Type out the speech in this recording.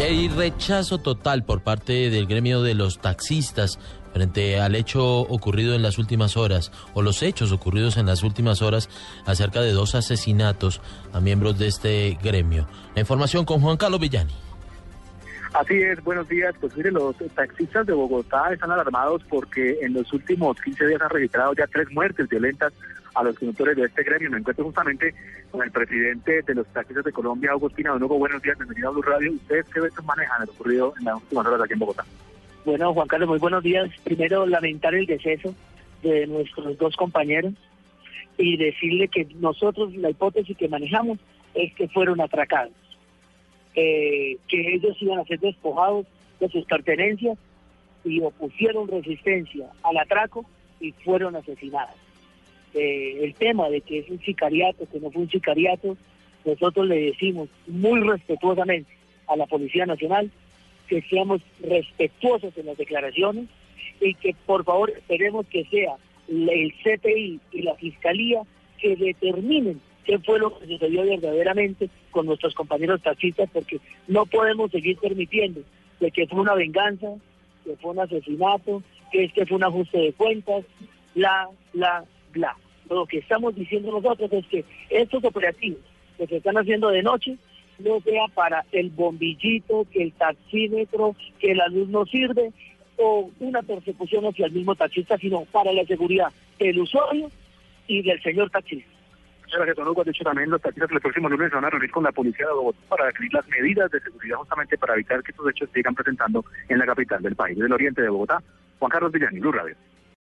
Hay rechazo total por parte del gremio de los taxistas frente al hecho ocurrido en las últimas horas o los hechos ocurridos en las últimas horas acerca de dos asesinatos a miembros de este gremio. La información con Juan Carlos Villani. Así es, buenos días. Pues mire, los taxistas de Bogotá están alarmados porque en los últimos 15 días han registrado ya tres muertes violentas a los conductores de este gremio. Me encuentro justamente con el presidente de los taxistas de Colombia, Hugo Espina. Hugo, buenos días, bienvenido a Blue Radio. ¿Ustedes qué veces manejan lo ocurrido en las últimas horas aquí en Bogotá? Bueno, Juan Carlos, muy buenos días. Primero, lamentar el deceso de nuestros dos compañeros y decirle que nosotros la hipótesis que manejamos es que fueron atracados, eh, que ellos iban a ser despojados de sus pertenencias y opusieron resistencia al atraco y fueron asesinados. Eh, el tema de que es un sicariato, que no fue un sicariato, nosotros le decimos muy respetuosamente a la Policía Nacional que seamos respetuosos en las declaraciones y que por favor esperemos que sea el CTI y la Fiscalía que determinen qué fue lo que sucedió verdaderamente con nuestros compañeros taxistas, porque no podemos seguir permitiendo de que fue una venganza, que fue un asesinato, que este fue un ajuste de cuentas, bla, bla, bla. Lo que estamos diciendo nosotros es que estos operativos que se están haciendo de noche no sea para el bombillito, que el taxímetro, que la luz no sirve, o una persecución hacia el mismo taxista, sino para la seguridad del usuario y del señor taxista. Gracias, don Hugo. De hecho, también los taxistas el próximo lunes van a reunir con la policía de Bogotá para definir las medidas de seguridad justamente para evitar que estos hechos sigan presentando en la capital del país, del oriente de Bogotá. Juan Carlos Villani, Blue Radio.